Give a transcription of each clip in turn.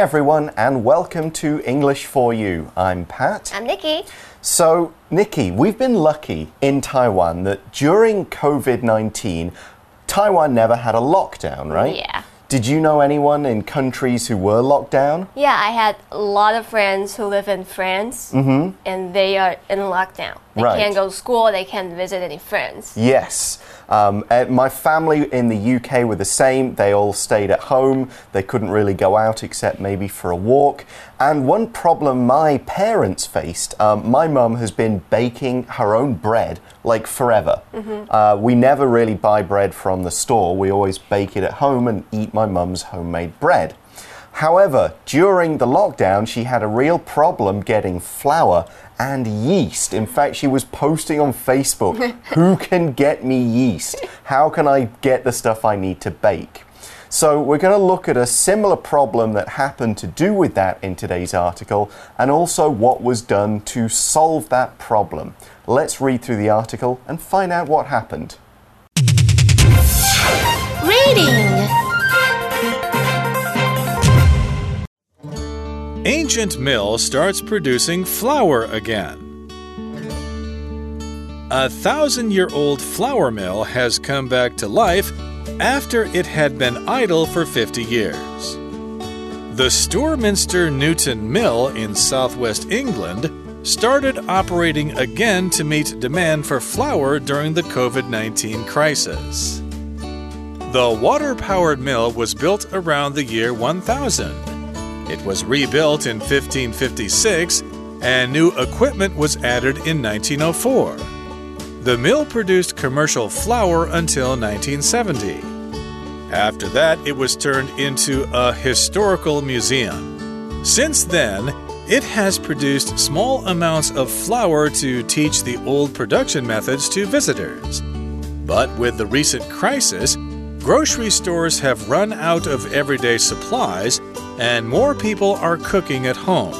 Hi, everyone, and welcome to English for You. I'm Pat. I'm Nikki. So, Nikki, we've been lucky in Taiwan that during COVID 19, Taiwan never had a lockdown, right? Yeah. Did you know anyone in countries who were locked down? Yeah, I had a lot of friends who live in France, mm-hmm. and they are in lockdown. They. Right. can't go to school. They can't visit any friends. Yes. Um, uh, my family in the UK were the same. They all stayed at home. They couldn't really go out except maybe for a walk. And one problem my parents faced um, my mum has been baking her own bread like forever. Uh, we never really buy bread from the store, we always bake it at home and eat my mum's homemade bread. However, during the lockdown, she had a real problem getting flour and yeast. In fact, she was posting on Facebook, Who can get me yeast? How can I get the stuff I need to bake? So, we're going to look at a similar problem that happened to do with that in today's article and also what was done to solve that problem. Let's read through the article and find out what happened. Reading Ancient mill starts producing flour again. A thousand year old flour mill has come back to life after it had been idle for 50 years. The Sturminster Newton Mill in southwest England started operating again to meet demand for flour during the COVID 19 crisis. The water powered mill was built around the year 1000. It was rebuilt in 1556 and new equipment was added in 1904. The mill produced commercial flour until 1970. After that, it was turned into a historical museum. Since then, it has produced small amounts of flour to teach the old production methods to visitors. But with the recent crisis, grocery stores have run out of everyday supplies and more people are cooking at home.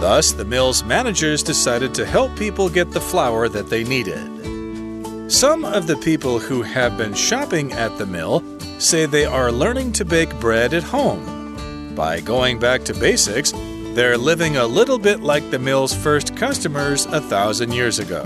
Thus, the mill's managers decided to help people get the flour that they needed. Some of the people who have been shopping at the mill say they are learning to bake bread at home. By going back to basics, they're living a little bit like the mill's first customers a thousand years ago.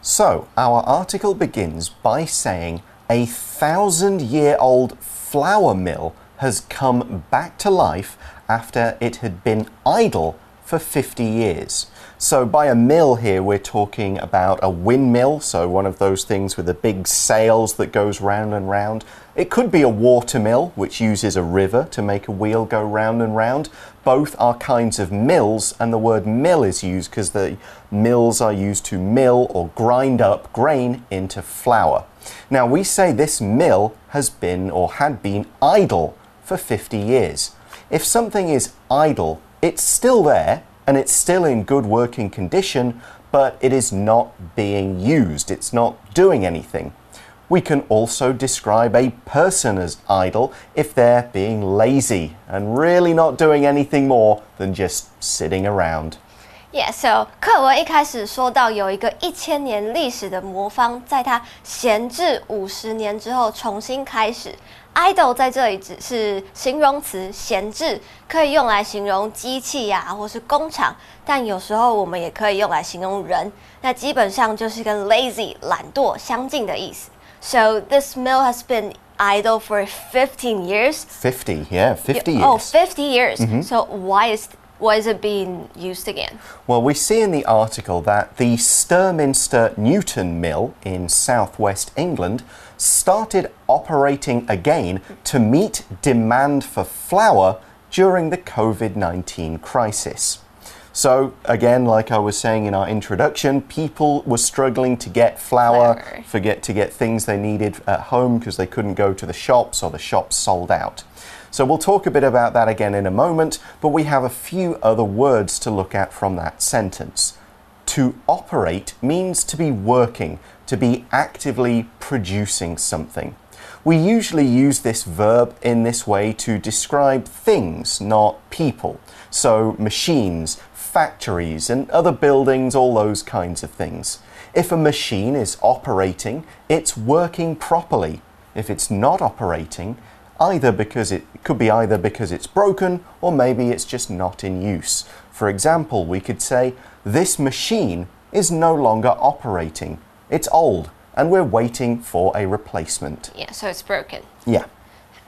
So, our article begins by saying a thousand year old flour mill has come back to life after it had been idle for 50 years. So, by a mill here, we're talking about a windmill, so one of those things with the big sails that goes round and round. It could be a water mill, which uses a river to make a wheel go round and round. Both are kinds of mills, and the word mill is used because the mills are used to mill or grind up grain into flour. Now, we say this mill has been or had been idle for 50 years. If something is idle, it's still there and it's still in good working condition, but it is not being used, it's not doing anything. We can also describe a person as idle if they're being lazy and really not doing anything more than just sitting around. Yeah, so 课文一开始说到有一个一千年历史的魔方，在它闲置五十年之后重新开始。idle 在这里只是形容词，闲置可以用来形容机器呀、或是工厂，但有时候我们也可以用来形容人。那基本上就是跟 lazy 懒惰相近的意思。So this mill has been idle for fifteen years. 50, yeah, 50 years. Oh, 50 years. So why is why is it being used again? Well, we see in the article that the Sturminster Newton Mill in southwest England started operating again to meet demand for flour during the COVID 19 crisis. So, again, like I was saying in our introduction, people were struggling to get flour, Flour. forget to get things they needed at home because they couldn't go to the shops or the shops sold out. So, we'll talk a bit about that again in a moment, but we have a few other words to look at from that sentence. To operate means to be working, to be actively producing something. We usually use this verb in this way to describe things, not people. So, machines, factories, and other buildings, all those kinds of things. If a machine is operating, it's working properly. If it's not operating, either because it, could be either because it's broken or maybe it's just not in use. For example, we could say, This machine is no longer operating. It's old and we're waiting for a replacement. Yeah, so it's broken. Yeah.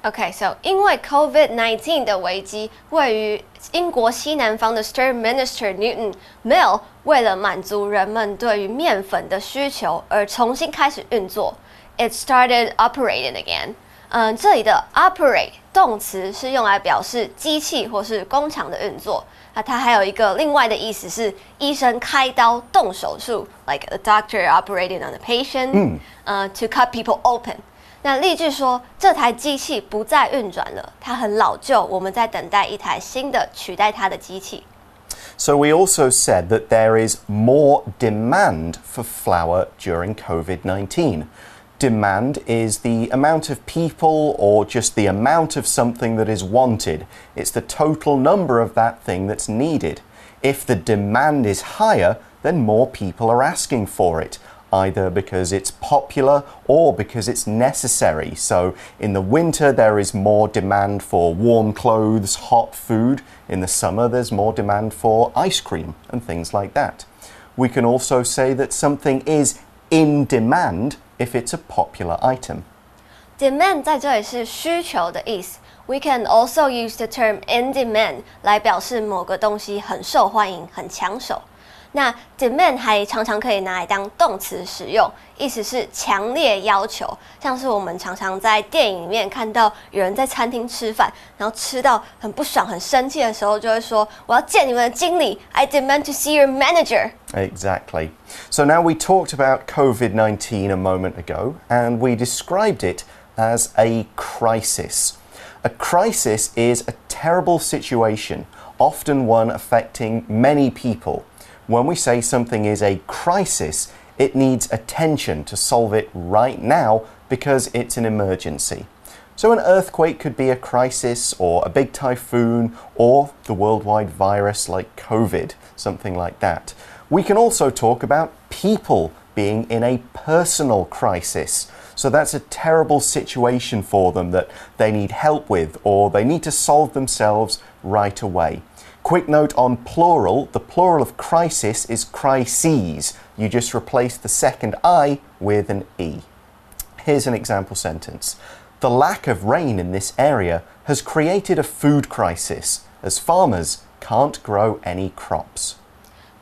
Okay, so 因为 COVID-19 的危机，位于英国西南方的 Sturminster Newton Mill 为了满足人们对于面粉的需求而重新开始运作。It started operating again. 嗯，这里的 operate 动词是用来表示机器或是工厂的运作。那它还有一个另外的意思是医生开刀动手术，like a doctor operating on a patient，嗯，呃，to cut people open。那例句说这台机器不再运转了，它很老旧，我们在等待一台新的取代它的机器。So we also said that there is more demand for flour during COVID 19. Demand is the amount of people or just the amount of something that is wanted. It's the total number of that thing that's needed. If the demand is higher, then more people are asking for it, either because it's popular or because it's necessary. So in the winter, there is more demand for warm clothes, hot food. In the summer, there's more demand for ice cream and things like that. We can also say that something is in demand if it's a popular item. Demand 在这里是需求的意思。We can also use the term in demand 来表示某个东西很受欢迎、很抢手。那 demand 还常常可以拿来当动词使用，意思是强烈要求。像是我们常常在电影里面看到有人在餐厅吃饭，然后吃到很不爽、很生气的时候，就会说：“我要见你们的经理，I demand to see your manager。” Exactly. So now we talked about COVID 19 a moment ago, and we described it as a crisis. A crisis is a terrible situation, often one affecting many people. When we say something is a crisis, it needs attention to solve it right now because it's an emergency. So, an earthquake could be a crisis, or a big typhoon, or the worldwide virus like COVID, something like that. We can also talk about people being in a personal crisis. So that's a terrible situation for them that they need help with or they need to solve themselves right away. Quick note on plural the plural of crisis is crises. You just replace the second I with an E. Here's an example sentence The lack of rain in this area has created a food crisis as farmers can't grow any crops.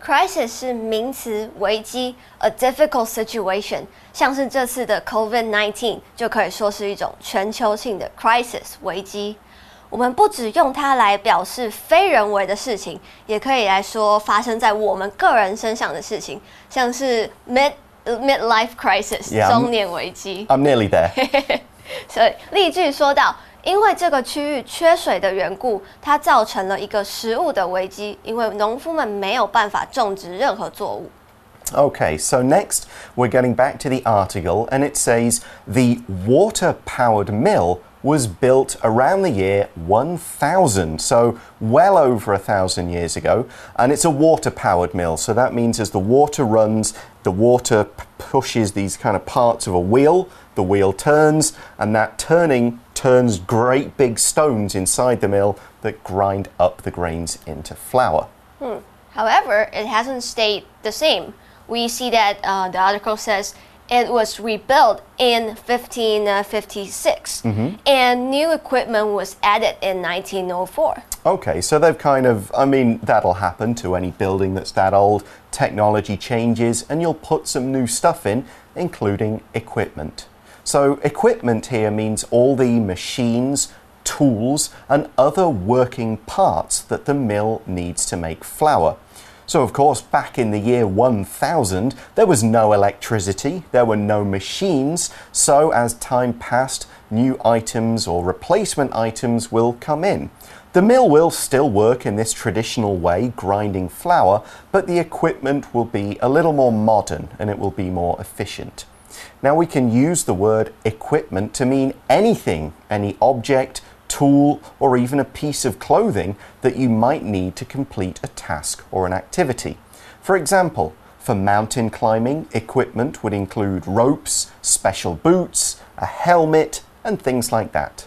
Crisis 是名词，危机，a difficult situation。像是这次的 COVID-19 就可以说是一种全球性的 crisis 危机。我们不只用它来表示非人为的事情，也可以来说发生在我们个人身上的事情，像是 mid midlife crisis 中年危机。I'm nearly there. 所以例句说到，因为这个区域缺水的缘故，它造成了一个食物的危机，因为农夫们没有办法种植任何作物。 Okay, so next we're getting back to the article, and it says the water powered mill was built around the year 1000, so well over a thousand years ago, and it's a water powered mill. So that means as the water runs, the water p- pushes these kind of parts of a wheel, the wheel turns, and that turning turns great big stones inside the mill that grind up the grains into flour. However, it hasn't stayed the same. We see that uh, the article says it was rebuilt in 1556 and new equipment was added in 1904. Okay, so they've kind of, I mean, that'll happen to any building that's that old. Technology changes and you'll put some new stuff in, including equipment. So, equipment here means all the machines, tools, and other working parts that the mill needs to make flour. So, of course, back in the year 1000, there was no electricity, there were no machines, so as time passed, new items or replacement items will come in. The mill will still work in this traditional way, grinding flour, but the equipment will be a little more modern and it will be more efficient. Now, we can use the word equipment to mean anything, any object, tool, or even a piece of clothing that you might need to complete a task or an activity. For example, for mountain climbing, equipment would include ropes, special boots, a helmet, and things like that.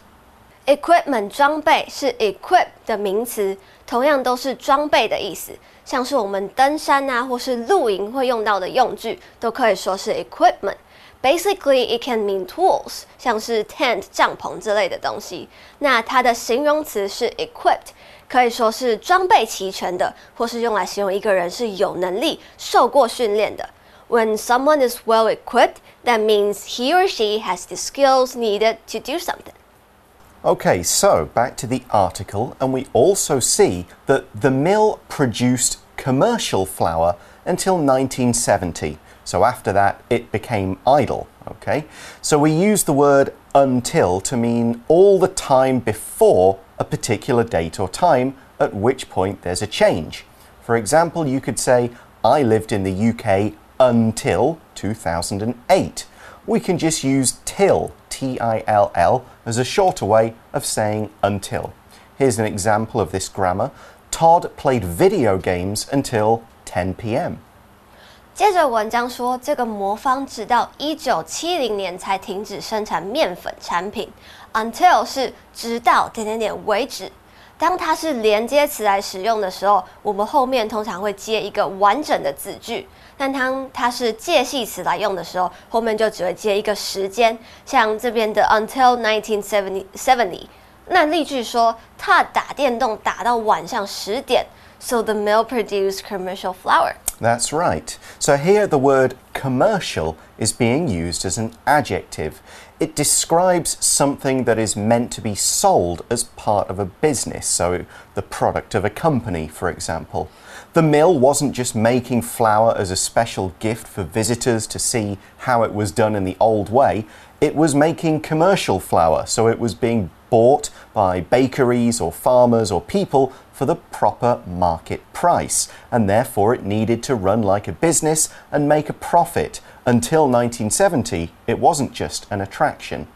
equipment 装备是 equip 的名词，同样都是装备的意思。像是我们登山啊，或是露营会用到的用具，都可以说是 equipment。 Basically, it can mean tools，像是 tent 帐篷之类的东西。那它的形容词是 equipped，可以说是装备齐全的，或是用来形容一个人是有能力、受过训练的。When someone is well equipped, that means he or she has the skills needed to do something. Okay, so back to the article, and we also see that the mill produced commercial flour until 1970. So after that, it became idle. Okay, so we use the word until to mean all the time before a particular date or time, at which point there's a change. For example, you could say, I lived in the UK until 2008. We can just use till, T I L L, as a shorter way of saying until. Here's an example of this grammar Todd played video games until 10 p.m. 接着文章说，这个魔方直到一九七零年才停止生产面粉产品。Until 是直到点点点为止。当它是连接词来使用的时候，我们后面通常会接一个完整的子句。但当它是介系词来用的时候，后面就只会接一个时间。像这边的 until nineteen seventy seventy，那例句说他打电动打到晚上十点。So the mill produced commercial flour. That's right. So here the word commercial is being used as an adjective. It describes something that is meant to be sold as part of a business, so the product of a company, for example. The mill wasn't just making flour as a special gift for visitors to see how it was done in the old way, it was making commercial flour, so it was being bought by bakeries or farmers or people for the proper market price, and therefore it needed to run like a business and make a profit. Until 1970, it wasn't just an attraction.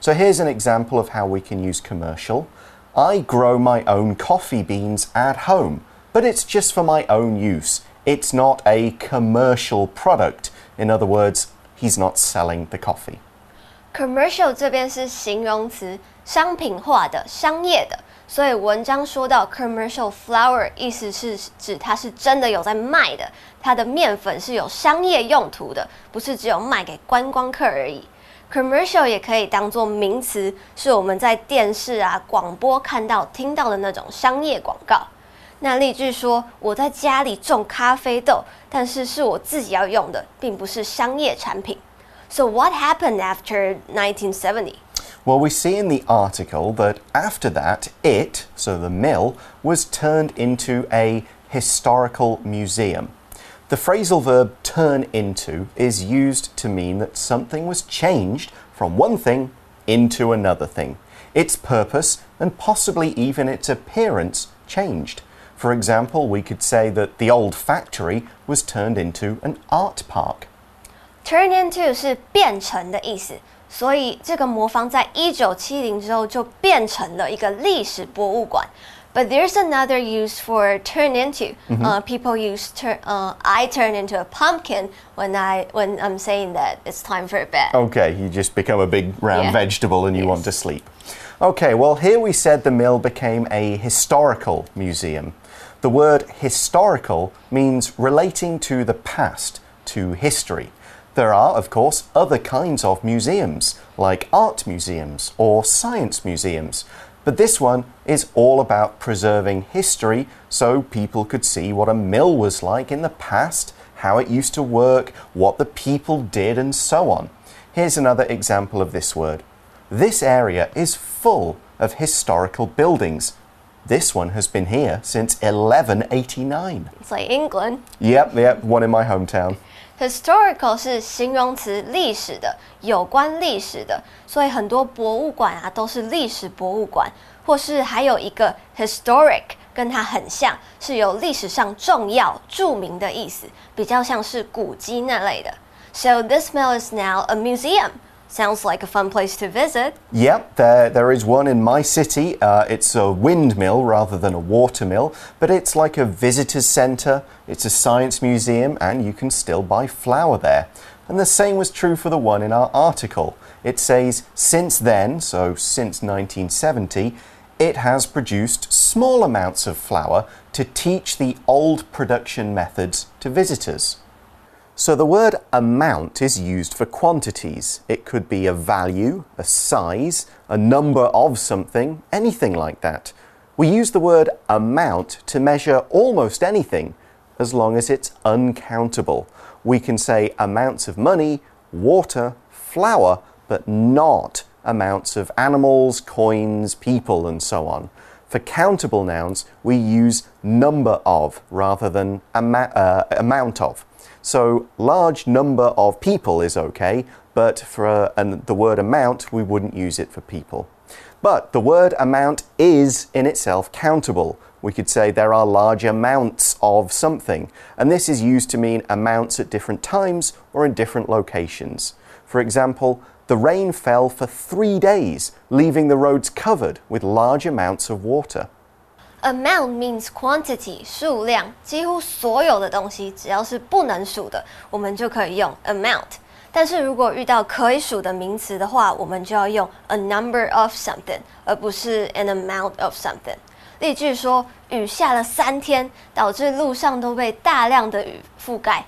So here's an example of how we can use commercial. I grow my own coffee beans at home but it's just for my own use. It's not a commercial product. In other words, he's not selling the coffee. Commercial 这边是形容词， 商品化的、商业的。所以文章说到 commercial flour，意思是指它是真的有在卖的，它的面粉是有商业用途的，不是只有卖给观光客而已。Commercial 也可以当做名词，是我们在电视啊、广播看到、听到的那种商业广告。那例句说：“我在家里种咖啡豆，但是是我自己要用的，并不是商业产品。” So what happened after 1970? Well, we see in the article that after that, it, so the mill, was turned into a historical museum. The phrasal verb turn into is used to mean that something was changed from one thing into another thing. Its purpose and possibly even its appearance changed. For example, we could say that the old factory was turned into an art park. Turn into 是变成的意思， 所以这个魔方在一九七零之后就变成了一个历史博物馆。But there's another use for turn into. Mm -hmm. uh, people use turn. Uh, I turn into a pumpkin when I when I'm saying that it's time for a bed. Okay, you just become a big round yeah. vegetable and you yes. want to sleep. Okay, well here we said the mill became a historical museum. The word historical means relating to the past, to history. There are, of course, other kinds of museums, like art museums or science museums. But this one is all about preserving history so people could see what a mill was like in the past, how it used to work, what the people did, and so on. Here's another example of this word. This area is full of historical buildings. This one has been here since 1189. It's like England. Yep, yep, one in my hometown. Historical 是形容词，历史的，有关历史的，所以很多博物馆啊都是历史博物馆，或是还有一个 historic，跟它很像，是有历史上重要、著名的意思，比较像是古迹那类的。So this mill is now a museum. Sounds like a fun place to visit. Yep, there, there is one in my city. Uh, it's a windmill rather than a watermill, but it's like a visitor's centre, it's a science museum, and you can still buy flour there. And the same was true for the one in our article. It says, since then, so since 1970, it has produced small amounts of flour to teach the old production methods to visitors. So the word amount is used for quantities. It could be a value, a size, a number of something, anything like that. We use the word amount to measure almost anything as long as it's uncountable. We can say amounts of money, water, flour, but not amounts of animals, coins, people, and so on. For countable nouns, we use number of rather than ama uh, amount of. So, large number of people is okay, but for uh, and the word amount, we wouldn't use it for people. But the word amount is in itself countable. We could say there are large amounts of something, and this is used to mean amounts at different times or in different locations. For example, the rain fell for three days, leaving the roads covered with large amounts of water. Amount means quantity 数量，几乎所有的东西只要是不能数的，我们就可以用 amount。但是如果遇到可以数的名词的话，我们就要用 a number of something，而不是 an amount of something。例句说，雨下了三天，导致路上都被大量的雨覆盖。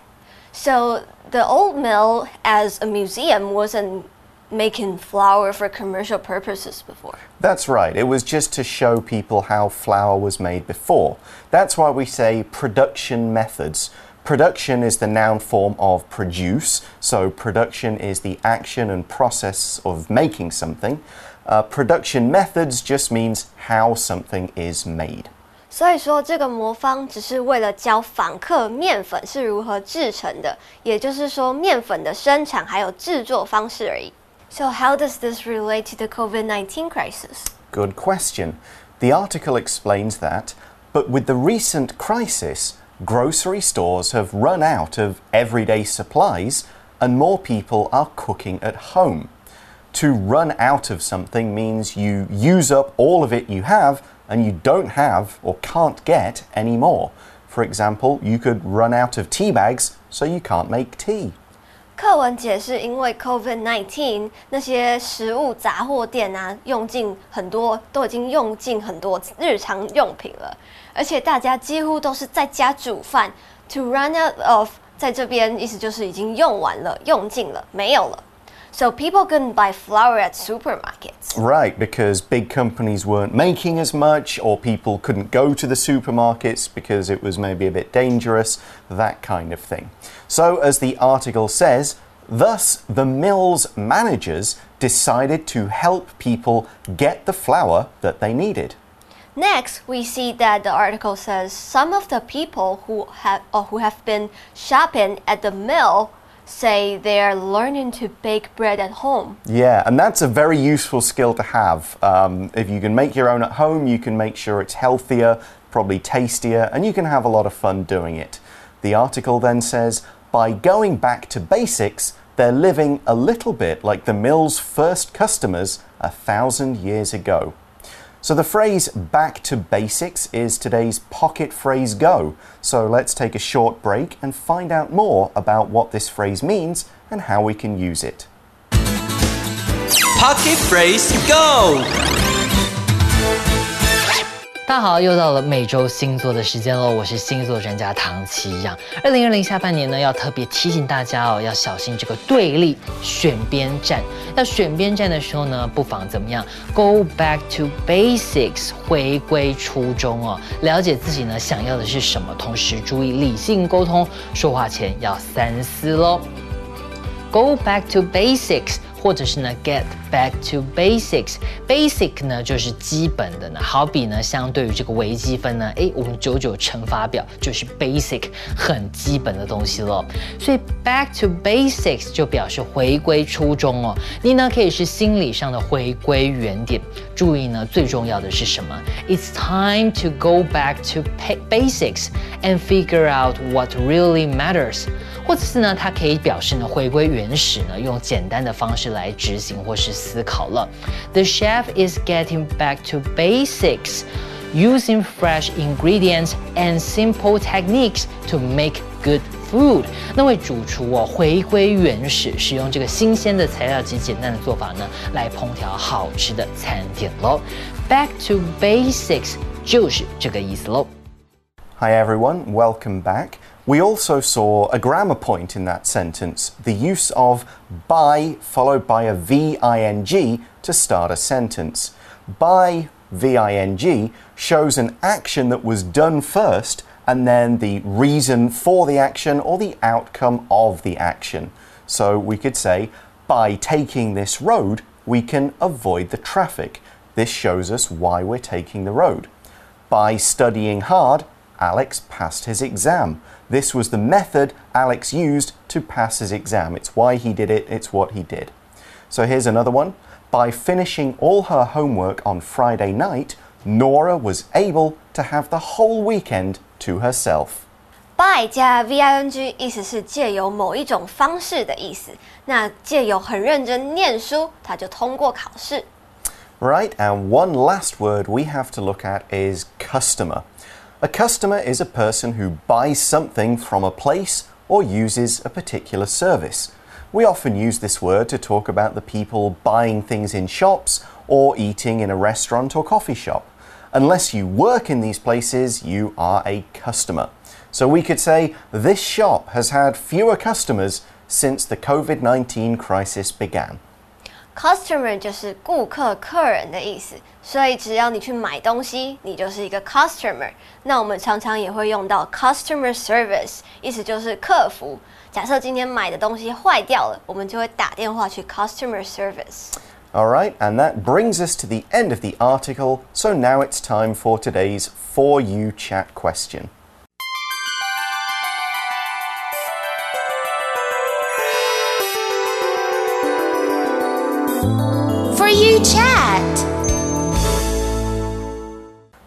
So the old mill as a museum wasn't making flour for commercial purposes before. That's right. It was just to show people how flour was made before. That's why we say production methods. Production is the noun form of produce, so production is the action and process of making something. Uh, production methods just means how something is made. 所以说，这个魔方只是为了教访客面粉是如何制成的，也就是说，面粉的生产还有制作方式而已。 So, how does this relate to the COVID 19 crisis? Good question. The article explains that, but with the recent crisis, grocery stores have run out of everyday supplies and more people are cooking at home. To run out of something means you use up all of it you have and you don't have or can't get any more. For example, you could run out of tea bags, so you can't make tea. 课文解释，因为 COVID-19 那些食物杂货店啊，用尽很多，都已经用尽很多日常用品了，而且大家几乎都是在家煮饭。To run out of，在这边意思就是已经用完了，用尽了，没有了。So people couldn't buy flour at supermarkets. Right, because big companies weren't making as much, or people couldn't go to the supermarkets because it was maybe a bit dangerous, that kind of thing. So, as the article says, thus the mill's managers decided to help people get the flour that they needed. Next, we see that the article says some of the people who have, who have been shopping at the mill say they're learning to bake bread at home. Yeah, and that's a very useful skill to have. Um, if you can make your own at home, you can make sure it's healthier, probably tastier, and you can have a lot of fun doing it. The article then says by going back to basics, they're living a little bit like the mill's first customers a thousand years ago. So the phrase back to basics is today's pocket phrase go. So let's take a short break and find out more about what this phrase means and how we can use it. Pocket phrase go! 大家好，又到了每周星座的时间喽！我是星座专家唐奇阳。二零二零下半年呢，要特别提醒大家哦，要小心这个对立选边站。要选边站的时候呢，不妨怎么样？Go back to basics，回归初衷哦，了解自己呢想要的是什么，同时注意理性沟通，说话前要三思喽。Go back to basics，或者是呢 get back to basics。basic 呢就是基本的呢，好比呢，相对于这个微积分呢，诶，我们九九乘法表就是 basic 很基本的东西了。所以 back to basics 就表示回归初衷哦。你呢可以是心理上的回归原点。注意呢，最重要的是什么？It's time to go back to basics and figure out what really matters。或者是呢，它可以表示呢，回归原始呢，用简单的方式来执行或是思考了。The chef is getting back to basics, using fresh ingredients and simple techniques to make good food。那位主厨哦，回归原始，使用这个新鲜的材料及简单的做法呢，来烹调好吃的餐点喽。Back to basics 就是这个意思喽。Hi everyone, welcome back. We also saw a grammar point in that sentence the use of by followed by a VING to start a sentence. By VING shows an action that was done first and then the reason for the action or the outcome of the action. So we could say, by taking this road, we can avoid the traffic. This shows us why we're taking the road. By studying hard, Alex passed his exam. This was the method Alex used to pass his exam. It's why he did it, it's what he did. So here's another one. By finishing all her homework on Friday night, Nora was able to have the whole weekend to herself. by 加 ving 意思是借由某一种方式的意思。那借由很认真念书，他就通过考试。Right, and one last word we have to look at is customer. A customer is a person who buys something from a place or uses a particular service. We often use this word to talk about the people buying things in shops or eating in a restaurant or coffee shop. Unless you work in these places, you are a customer. So we could say this shop has had fewer customers since the COVID 19 crisis began. Customer 就是顾客、客人的意思，所以只要你去买东西，你就是一个 customer。那我们常常也会用到 customer service，意思就是客服。假设今天买的东西坏掉了，我们就会打电话去 customer service。Alright, and that brings us to the end of the article, so now it's time for today's For You Chat question. Chat.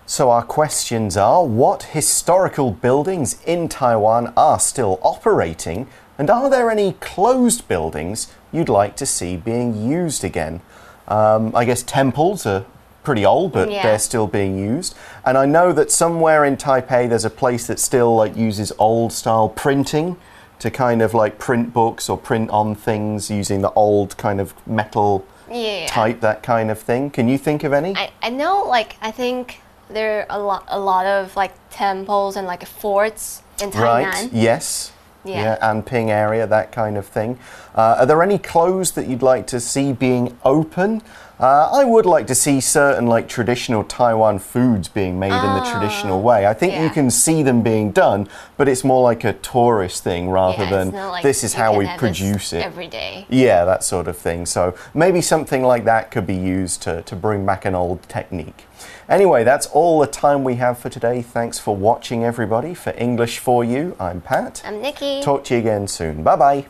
So, our questions are What historical buildings in Taiwan are still operating? And are there any closed buildings you'd like to see being used again? Um, I guess temples are pretty old, but Yeah. they're still being used. And I know that somewhere in Taipei there's a place that still like uses old style printing to kind of like print books or print on things using the old kind of metal Yeah. type, that kind of thing. Can you think of any? I, I know like I think there are a lot a lot of like temples and like forts in Tainan. Right. Yes. Yeah. Anping area, that kind of thing. Uh, are there any clothes that you'd like to see being open? Uh, I would like to see certain like traditional Taiwan foods being made in the traditional way. I think you can see them being done, but it's more like a tourist thing rather Yeah, than like this is how we produce it. every day. Yeah, that sort of thing. So maybe something like that could be used to, to bring back an old technique. Anyway, that's all the time we have for today. Thanks for watching, everybody. For English for You, I'm Pat. I'm Nikki. Talk to you again soon. Bye bye.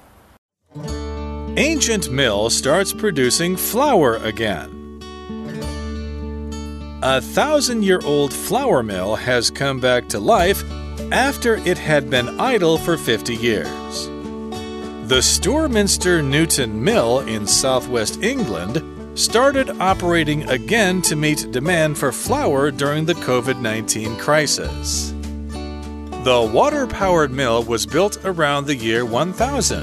Ancient mill starts producing flour again. A thousand year old flour mill has come back to life after it had been idle for 50 years. The Sturminster Newton Mill in southwest England started operating again to meet demand for flour during the COVID 19 crisis. The water powered mill was built around the year 1000.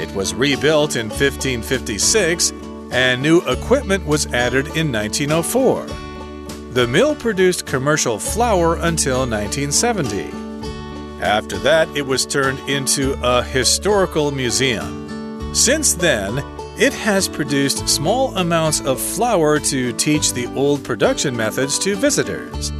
It was rebuilt in 1556 and new equipment was added in 1904. The mill produced commercial flour until 1970. After that, it was turned into a historical museum. Since then, it has produced small amounts of flour to teach the old production methods to visitors.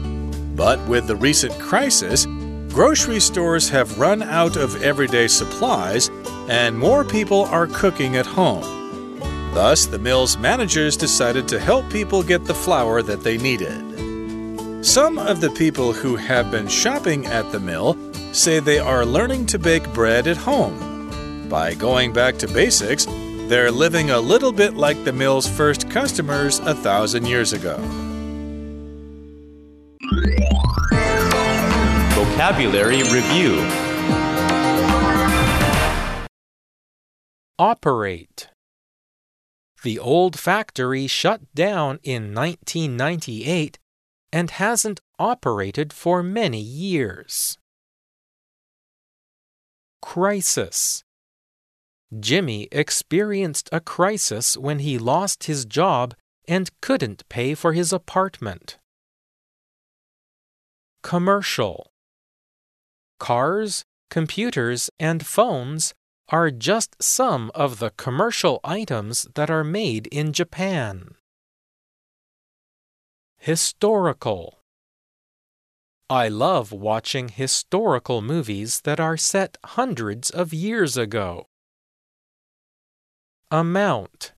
But with the recent crisis, grocery stores have run out of everyday supplies and more people are cooking at home. Thus, the mill's managers decided to help people get the flour that they needed. Some of the people who have been shopping at the mill say they are learning to bake bread at home. By going back to basics, they're living a little bit like the mill's first customers a thousand years ago. Vocabulary Review Operate. The old factory shut down in 1998 and hasn't operated for many years. Crisis. Jimmy experienced a crisis when he lost his job and couldn't pay for his apartment. Commercial. Cars, computers, and phones are just some of the commercial items that are made in Japan. Historical. I love watching historical movies that are set hundreds of years ago. Amount.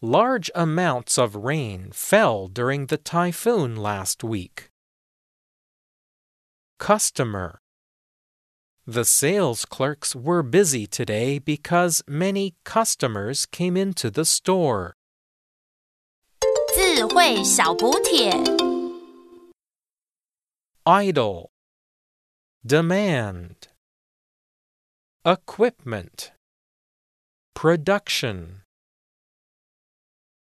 Large amounts of rain fell during the typhoon last week. Customer. The sales clerks were busy today because many customers came into the store. 智慧小补帖 Idle. Demand. Equipment. Production.